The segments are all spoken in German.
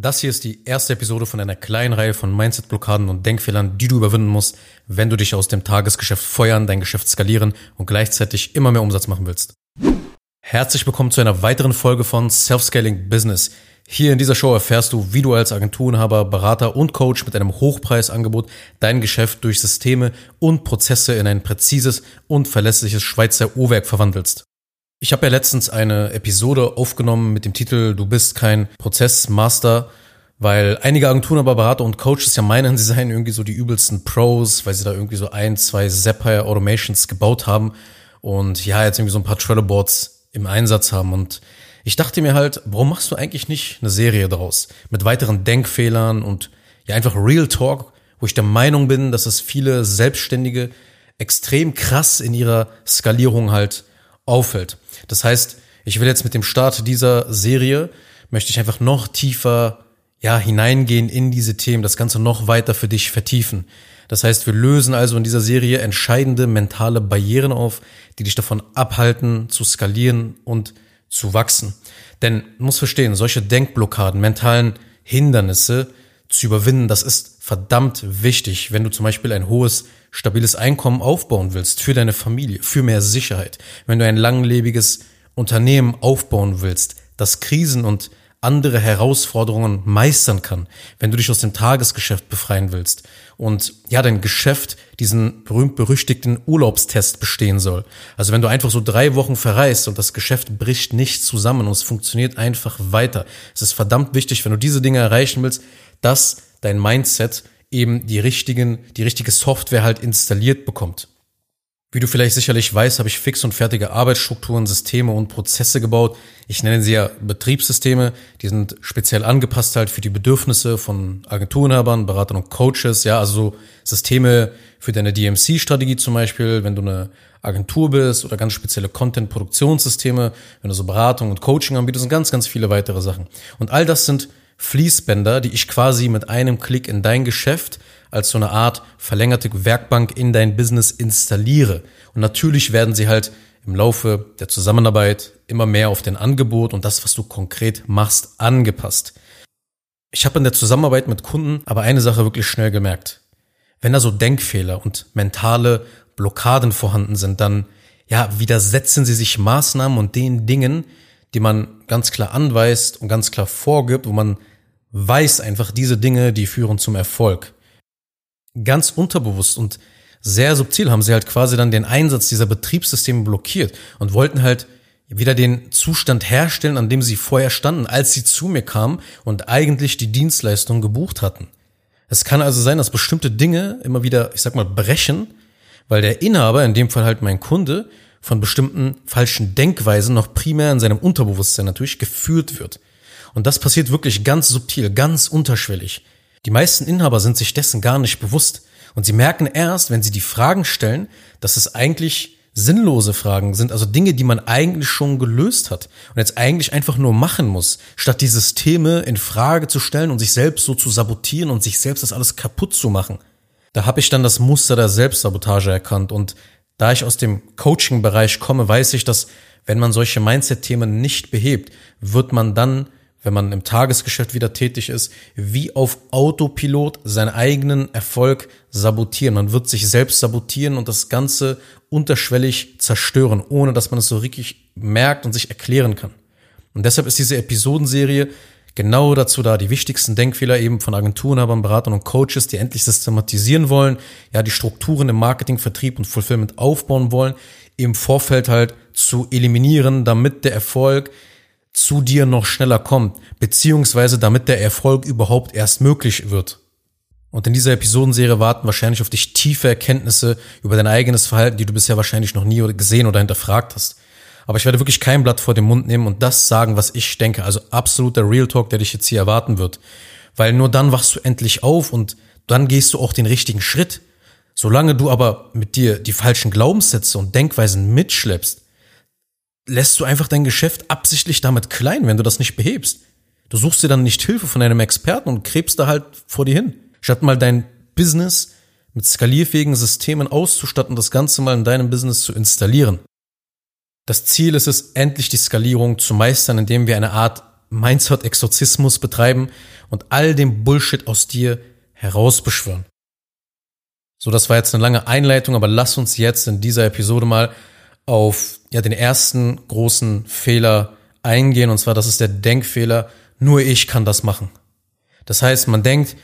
Das hier ist die erste Episode von einer kleinen Reihe von Mindset-Blockaden und Denkfehlern, die du überwinden musst, wenn du dich aus dem Tagesgeschäft feuern, dein Geschäft skalieren und gleichzeitig immer mehr Umsatz machen willst. Herzlich willkommen zu einer weiteren Folge von Self-Scaling Business. Hier in dieser Show erfährst du, wie du als Agenturenhaber, Berater und Coach mit einem Hochpreisangebot dein Geschäft durch Systeme und Prozesse in ein präzises und verlässliches Schweizer Uhrwerk verwandelst. Ich habe ja letztens eine Episode aufgenommen mit dem Titel Du bist kein Prozessmaster, weil einige Agenturen, aber Berater und Coaches ja meinen, sie seien irgendwie so die übelsten Pros, weil sie da irgendwie so ein, zwei Zapier Automations gebaut haben und ja, jetzt irgendwie so ein paar Trello Boards im Einsatz haben. Und ich dachte mir halt, warum machst du eigentlich nicht eine Serie daraus mit weiteren Denkfehlern und ja einfach Real Talk, wo ich der Meinung bin, dass es viele Selbstständige extrem krass in ihrer Skalierung halt auffällt. Das heißt, ich will jetzt mit dem Start dieser Serie, möchte ich einfach noch tiefer ja, hineingehen in diese Themen, das Ganze noch weiter für dich vertiefen. Das heißt, wir lösen also in dieser Serie entscheidende mentale Barrieren auf, die dich davon abhalten, zu skalieren und zu wachsen. Denn du musst verstehen, solche Denkblockaden, mentalen Hindernisse zu überwinden, das ist verdammt wichtig, wenn du zum Beispiel ein hohes stabiles Einkommen aufbauen willst für deine Familie, für mehr Sicherheit, wenn du ein langlebiges Unternehmen aufbauen willst, das Krisen und andere Herausforderungen meistern kann, wenn du dich aus dem Tagesgeschäft befreien willst und ja, dein Geschäft diesen berühmt-berüchtigten Urlaubstest bestehen soll. Also wenn du einfach so drei Wochen verreist und das Geschäft bricht nicht zusammen und es funktioniert einfach weiter. Es ist verdammt wichtig, wenn du diese Dinge erreichen willst, dass dein Mindset eben die richtigen, die richtige Software halt installiert bekommt. Wie du vielleicht sicherlich weißt, habe ich fix und fertige Arbeitsstrukturen, Systeme und Prozesse gebaut. Ich nenne sie ja Betriebssysteme. Die sind speziell angepasst halt für die Bedürfnisse von Agenturenhabern, Beratern und Coaches. Ja, also Systeme für deine DMC-Strategie zum Beispiel, wenn du eine Agentur bist oder ganz spezielle Content-Produktionssysteme, wenn du so Beratung und Coaching anbietest und ganz, ganz viele weitere Sachen. Und all das sind Fließbänder, die ich quasi mit einem Klick in dein Geschäft als so eine Art verlängerte Werkbank in dein Business installiere. Und natürlich werden sie halt im Laufe der Zusammenarbeit immer mehr auf den Angebot und das, was du konkret machst, angepasst. Ich habe in der Zusammenarbeit mit Kunden aber eine Sache wirklich schnell gemerkt. Wenn da so Denkfehler und mentale Blockaden vorhanden sind, dann ja, widersetzen sie sich Maßnahmen und den Dingen, die man ganz klar anweist und ganz klar vorgibt, wo man weiß einfach, diese Dinge, die führen zum Erfolg. Ganz unterbewusst und sehr subtil haben sie halt quasi dann den Einsatz dieser Betriebssysteme blockiert und wollten halt wieder den Zustand herstellen, an dem sie vorher standen, als sie zu mir kamen und eigentlich die Dienstleistung gebucht hatten. Es kann also sein, dass bestimmte Dinge immer wieder, ich sag mal, brechen, weil der Inhaber, in dem Fall halt mein Kunde, von bestimmten falschen Denkweisen noch primär in seinem Unterbewusstsein natürlich geführt wird. Und das passiert wirklich ganz subtil, ganz unterschwellig. Die meisten Inhaber sind sich dessen gar nicht bewusst. Und sie merken erst, wenn sie die Fragen stellen, dass es eigentlich sinnlose Fragen sind, also Dinge, die man eigentlich schon gelöst hat und jetzt eigentlich einfach nur machen muss, statt die Systeme in Frage zu stellen und sich selbst so zu sabotieren und sich selbst das alles kaputt zu machen. Da habe ich dann das Muster der Selbstsabotage erkannt und da ich aus dem Coaching-Bereich komme, weiß ich, dass wenn man solche Mindset-Themen nicht behebt, wird man dann, wenn man im Tagesgeschäft wieder tätig ist, wie auf Autopilot seinen eigenen Erfolg sabotieren. Man wird sich selbst sabotieren und das Ganze unterschwellig zerstören, ohne dass man es so richtig merkt und sich erklären kann. Und deshalb ist diese Episodenserie genau dazu da, die wichtigsten Denkfehler eben von Agenturenhabern, Beratern und Coaches, die endlich systematisieren wollen, ja, die Strukturen im Marketing, Vertrieb und Fulfillment aufbauen wollen, im Vorfeld halt zu eliminieren, damit der Erfolg zu dir noch schneller kommt, beziehungsweise damit der Erfolg überhaupt erst möglich wird. Und in dieser Episodenserie warten wahrscheinlich auf dich tiefe Erkenntnisse über dein eigenes Verhalten, die du bisher wahrscheinlich noch nie gesehen oder hinterfragt hast. Aber ich werde wirklich kein Blatt vor den Mund nehmen und das sagen, was ich denke. Also absoluter Real Talk, der dich jetzt hier erwarten wird. Weil nur dann wachst du endlich auf und dann gehst du auch den richtigen Schritt. Solange du aber mit dir die falschen Glaubenssätze und Denkweisen mitschleppst, lässt du einfach dein Geschäft absichtlich damit klein, wenn du das nicht behebst. Du suchst dir dann nicht Hilfe von einem Experten und krebst da halt vor dir hin. Statt mal dein Business mit skalierfähigen Systemen auszustatten, das Ganze mal in deinem Business zu installieren. Das Ziel ist es, endlich die Skalierung zu meistern, indem wir eine Art Mindset-Exorzismus betreiben und all den Bullshit aus dir herausbeschwören. So, das war jetzt eine lange Einleitung, aber lass uns jetzt in dieser Episode mal auf ja, den ersten großen Fehler eingehen. Und zwar, das ist der Denkfehler, nur ich kann das machen. Das heißt, man denkt,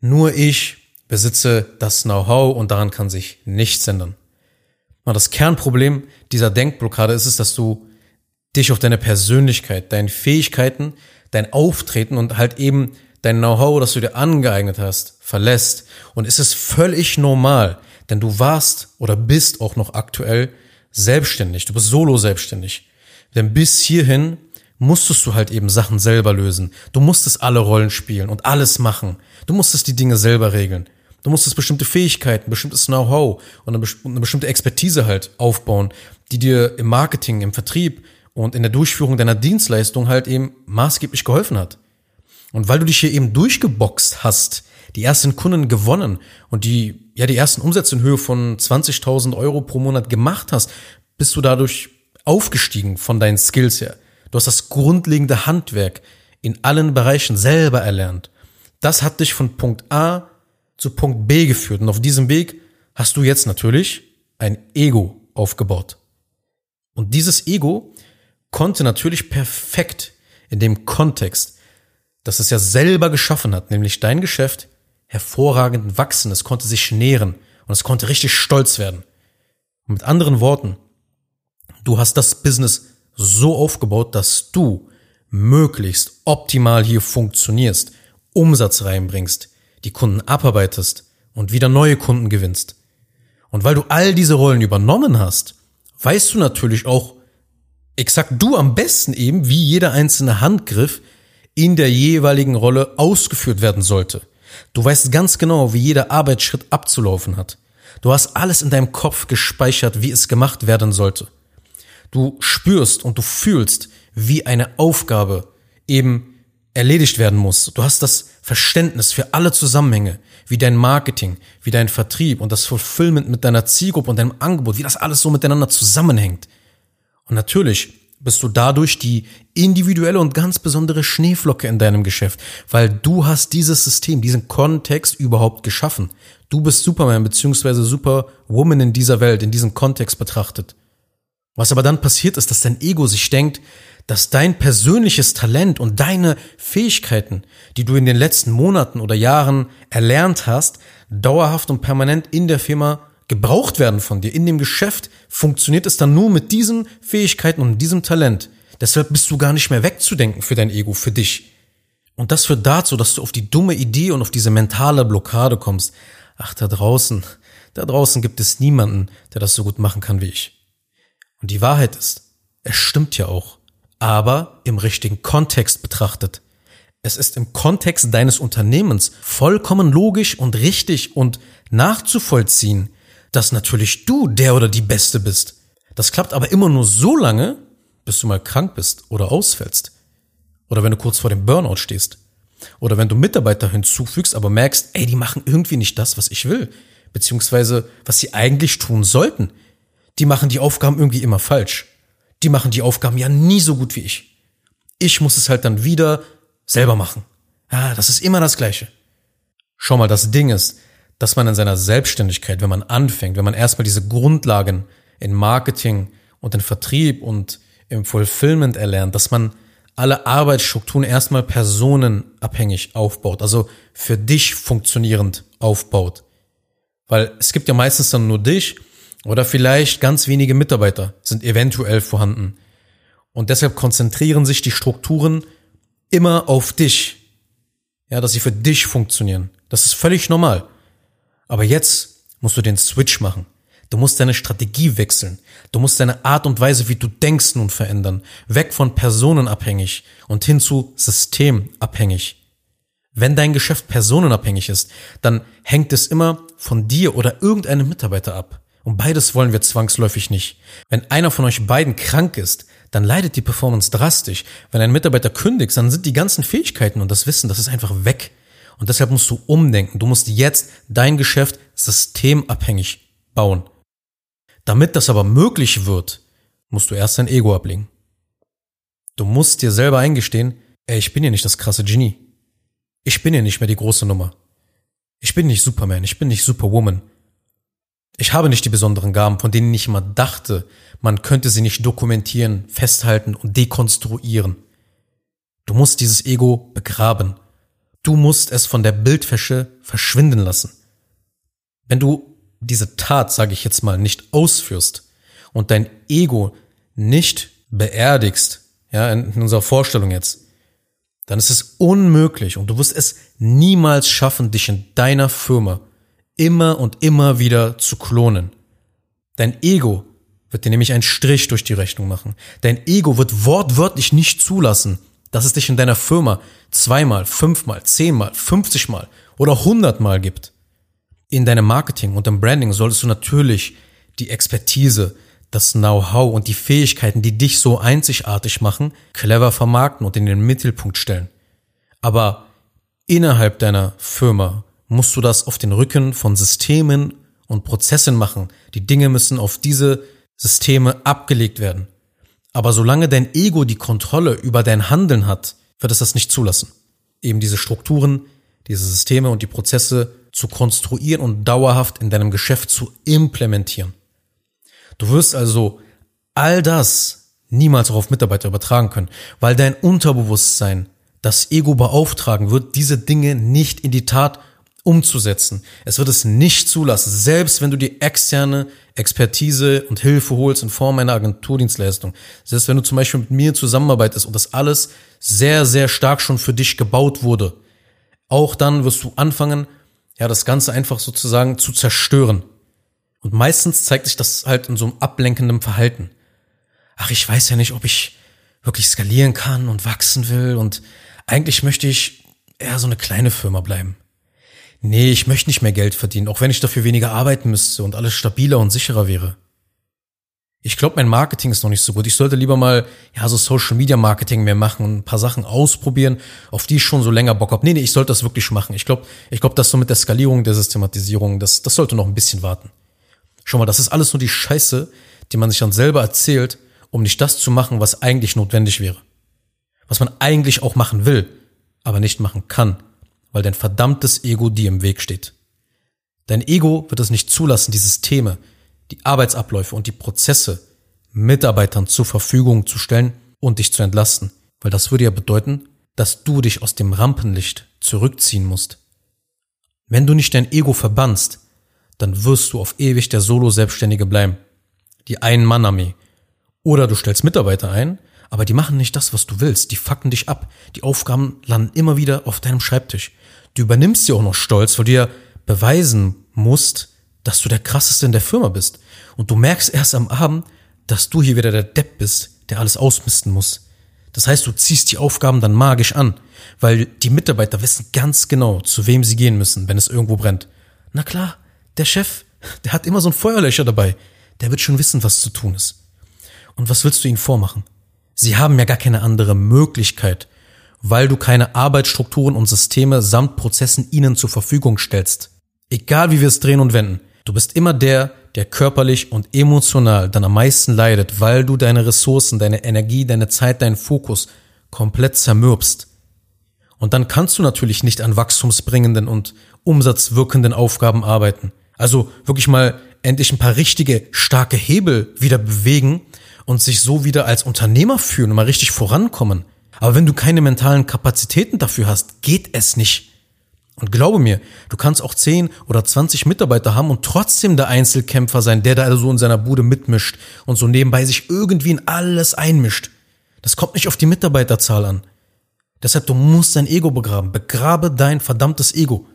nur ich besitze das Know-how und daran kann sich nichts ändern. Und das Kernproblem dieser Denkblockade ist es, dass du dich auf deine Persönlichkeit, deine Fähigkeiten, dein Auftreten und halt eben dein Know-how, das du dir angeeignet hast, verlässt. Und es ist völlig normal, denn du warst oder bist auch noch aktuell selbstständig. Du bist solo selbstständig. Denn bis hierhin musstest du halt eben Sachen selber lösen. Du musstest alle Rollen spielen und alles machen. Du musstest die Dinge selber regeln. Du musstest bestimmte Fähigkeiten, bestimmtes Know-how und eine, bestimmte Expertise halt aufbauen, die dir im Marketing, im Vertrieb und in der Durchführung deiner Dienstleistung halt eben maßgeblich geholfen hat. Und weil du dich hier eben durchgeboxt hast, die ersten Kunden gewonnen und die, ja, die ersten Umsätze in Höhe von 20.000 Euro pro Monat gemacht hast, bist du dadurch aufgestiegen von deinen Skills her. Du hast das grundlegende Handwerk in allen Bereichen selber erlernt. Das hat dich von Punkt A zu Punkt B geführt. Und auf diesem Weg hast du jetzt natürlich ein Ego aufgebaut. Und dieses Ego konnte natürlich perfekt in dem Kontext, dass es ja selber geschaffen hat, nämlich dein Geschäft, hervorragend wachsen. Es konnte sich nähren und es konnte richtig stolz werden. Und mit anderen Worten, du hast das Business so aufgebaut, dass du möglichst optimal hier funktionierst, Umsatz reinbringst, die Kunden abarbeitest und wieder neue Kunden gewinnst. Und weil du all diese Rollen übernommen hast, weißt du natürlich auch exakt du am besten eben, wie jeder einzelne Handgriff in der jeweiligen Rolle ausgeführt werden sollte. Du weißt ganz genau, wie jeder Arbeitsschritt abzulaufen hat. Du hast alles in deinem Kopf gespeichert, wie es gemacht werden sollte. Du spürst und du fühlst, wie eine Aufgabe eben erledigt werden muss. Du hast das Verständnis für alle Zusammenhänge, wie dein Marketing, wie dein Vertrieb und das Fulfillment mit deiner Zielgruppe und deinem Angebot, wie das alles so miteinander zusammenhängt. Und natürlich bist du dadurch die individuelle und ganz besondere Schneeflocke in deinem Geschäft, weil du hast dieses System, diesen Kontext überhaupt geschaffen. Du bist Superman beziehungsweise Superwoman in dieser Welt, in diesem Kontext betrachtet. Was aber dann passiert ist, dass dein Ego sich denkt, dass dein persönliches Talent und deine Fähigkeiten, die du in den letzten Monaten oder Jahren erlernt hast, dauerhaft und permanent in der Firma gebraucht werden von dir. In dem Geschäft funktioniert es dann nur mit diesen Fähigkeiten und diesem Talent. Deshalb bist du gar nicht mehr wegzudenken für dein Ego, für dich. Und das führt dazu, dass du auf die dumme Idee und auf diese mentale Blockade kommst. Ach, da draußen, da draußen gibt es niemanden, der das so gut machen kann wie ich. Und die Wahrheit ist, es stimmt ja auch, aber im richtigen Kontext betrachtet. Es ist im Kontext deines Unternehmens vollkommen logisch und richtig und nachzuvollziehen, dass natürlich du der oder die Beste bist. Das klappt aber immer nur so lange, bis du mal krank bist oder ausfällst. Oder wenn du kurz vor dem Burnout stehst. Oder wenn du Mitarbeiter hinzufügst, aber merkst, ey, die machen irgendwie nicht das, was ich will. Beziehungsweise, was sie eigentlich tun sollten. Die machen die Aufgaben irgendwie immer falsch. Die machen die Aufgaben ja nie so gut wie ich. Ich muss es halt dann wieder selber machen. Ja, das ist immer das Gleiche. Schau mal, das Ding ist, dass man in seiner Selbstständigkeit, wenn man anfängt, wenn man erstmal diese Grundlagen in Marketing und in Vertrieb und im Fulfillment erlernt, dass man alle Arbeitsstrukturen erstmal personenabhängig aufbaut, also für dich funktionierend aufbaut. Weil es gibt ja meistens dann nur dich oder vielleicht ganz wenige Mitarbeiter sind eventuell vorhanden. Und deshalb konzentrieren sich die Strukturen immer auf dich. Ja, dass sie für dich funktionieren. Das ist völlig normal. Aber jetzt musst du den Switch machen. Du musst deine Strategie wechseln. Du musst deine Art und Weise, wie du denkst, nun verändern. Weg von personenabhängig und hin zu systemabhängig. Wenn dein Geschäft personenabhängig ist, dann hängt es immer von dir oder irgendeinem Mitarbeiter ab. Und beides wollen wir zwangsläufig nicht. Wenn einer von euch beiden krank ist, dann leidet die Performance drastisch. Wenn ein Mitarbeiter kündigt, dann sind die ganzen Fähigkeiten und das Wissen, das ist einfach weg. Und deshalb musst du umdenken. Du musst jetzt dein Geschäft systemabhängig bauen. Damit das aber möglich wird, musst du erst dein Ego ablegen. Du musst dir selber eingestehen, ey, ich bin ja nicht das krasse Genie. Ich bin ja nicht mehr die große Nummer. Ich bin nicht Superman, ich bin nicht Superwoman. Ich habe nicht die besonderen Gaben, von denen ich immer dachte, man könnte sie nicht dokumentieren, festhalten und dekonstruieren. Du musst dieses Ego begraben. Du musst es von der Bildfäsche verschwinden lassen. Wenn du diese Tat, sage ich jetzt mal, nicht ausführst und dein Ego nicht beerdigst, ja, in unserer Vorstellung jetzt, dann ist es unmöglich und du wirst es niemals schaffen, dich in deiner Firma immer und immer wieder zu klonen. Dein Ego wird dir nämlich einen Strich durch die Rechnung machen. Dein Ego wird wortwörtlich nicht zulassen, dass es dich in deiner Firma zweimal, fünfmal, zehnmal, fünfzigmal oder hundertmal gibt. In deinem Marketing und im Branding solltest du natürlich die Expertise, das Know-how und die Fähigkeiten, die dich so einzigartig machen, clever vermarkten und in den Mittelpunkt stellen. Aber innerhalb deiner Firma musst du das auf den Rücken von Systemen und Prozessen machen. Die Dinge müssen auf diese Systeme abgelegt werden. Aber solange dein Ego die Kontrolle über dein Handeln hat, wird es das nicht zulassen. Eben diese Strukturen, diese Systeme und die Prozesse zu konstruieren und dauerhaft in deinem Geschäft zu implementieren. Du wirst also all das niemals auf Mitarbeiter übertragen können, weil dein Unterbewusstsein das Ego beauftragen wird, diese Dinge nicht in die Tat umzusetzen. Es wird es nicht zulassen, selbst wenn du die externe Expertise und Hilfe holst in Form einer Agenturdienstleistung. Selbst wenn du zum Beispiel mit mir zusammenarbeitest und das alles sehr, sehr stark schon für dich gebaut wurde. Auch dann wirst du anfangen, ja, das Ganze einfach sozusagen zu zerstören. Und meistens zeigt sich das halt in so einem ablenkenden Verhalten. Ach, ich weiß ja nicht, ob ich wirklich skalieren kann und wachsen will und eigentlich möchte ich eher so eine kleine Firma bleiben. Nee, ich möchte nicht mehr Geld verdienen, auch wenn ich dafür weniger arbeiten müsste und alles stabiler und sicherer wäre. Ich glaube, mein Marketing ist noch nicht so gut. Ich sollte lieber mal ja so Social Media Marketing mehr machen und ein paar Sachen ausprobieren, auf die ich schon so länger Bock habe. Nee, nee, ich sollte das wirklich machen. Ich glaube, ich glaube, das so mit der Skalierung, der Systematisierung, das das sollte noch ein bisschen warten. Schau mal, das ist alles nur die Scheiße, die man sich dann selber erzählt, um nicht das zu machen, was eigentlich notwendig wäre. Was man eigentlich auch machen will, aber nicht machen kann, weil dein verdammtes Ego dir im Weg steht. Dein Ego wird es nicht zulassen, die Systeme, die Arbeitsabläufe und die Prozesse Mitarbeitern zur Verfügung zu stellen und dich zu entlasten, weil das würde ja bedeuten, dass du dich aus dem Rampenlicht zurückziehen musst. Wenn du nicht dein Ego verbannst, dann wirst du auf ewig der Solo-Selbstständige bleiben. Die Ein-Mann-Armee. Oder du stellst Mitarbeiter ein, aber die machen nicht das, was du willst. Die fucken dich ab. Die Aufgaben landen immer wieder auf deinem Schreibtisch. Du übernimmst sie auch noch stolz, weil du dir beweisen musst, dass du der krasseste in der Firma bist. Und du merkst erst am Abend, dass du hier wieder der Depp bist, der alles ausmisten muss. Das heißt, du ziehst die Aufgaben dann magisch an, weil die Mitarbeiter wissen ganz genau, zu wem sie gehen müssen, wenn es irgendwo brennt. Na klar, der Chef, der hat immer so ein Feuerlöcher dabei. Der wird schon wissen, was zu tun ist. Und was willst du ihnen vormachen? Sie haben ja gar keine andere Möglichkeit, weil du keine Arbeitsstrukturen und Systeme samt Prozessen ihnen zur Verfügung stellst. Egal wie wir es drehen und wenden, du bist immer der, der körperlich und emotional dann am meisten leidet, weil du deine Ressourcen, deine Energie, deine Zeit, deinen Fokus komplett zermürbst. Und dann kannst du natürlich nicht an wachstumsbringenden und umsatzwirkenden Aufgaben arbeiten. Also wirklich mal endlich ein paar richtige, starke Hebel wieder bewegen und sich so wieder als Unternehmer fühlen und mal richtig vorankommen. Aber wenn du keine mentalen Kapazitäten dafür hast, geht es nicht. Und glaube mir, du kannst auch 10 oder 20 Mitarbeiter haben und trotzdem der Einzelkämpfer sein, der da so in seiner Bude mitmischt und so nebenbei sich irgendwie in alles einmischt. Das kommt nicht auf die Mitarbeiterzahl an. Deshalb, du musst dein Ego begraben. Begrabe dein verdammtes Ego.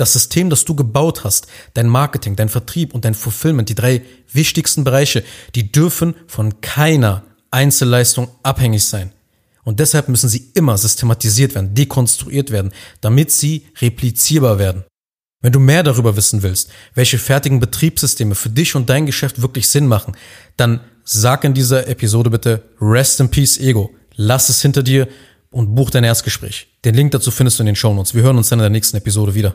Das System, das du gebaut hast, dein Marketing, dein Vertrieb und dein Fulfillment, die drei wichtigsten Bereiche, die dürfen von keiner Einzelleistung abhängig sein. Und deshalb müssen sie immer systematisiert werden, dekonstruiert werden, damit sie replizierbar werden. Wenn du mehr darüber wissen willst, welche fertigen Betriebssysteme für dich und dein Geschäft wirklich Sinn machen, dann sag in dieser Episode bitte Rest in Peace Ego. Lass es hinter dir und buch dein Erstgespräch. Den Link dazu findest du in den Show Notes. Wir hören uns dann in der nächsten Episode wieder.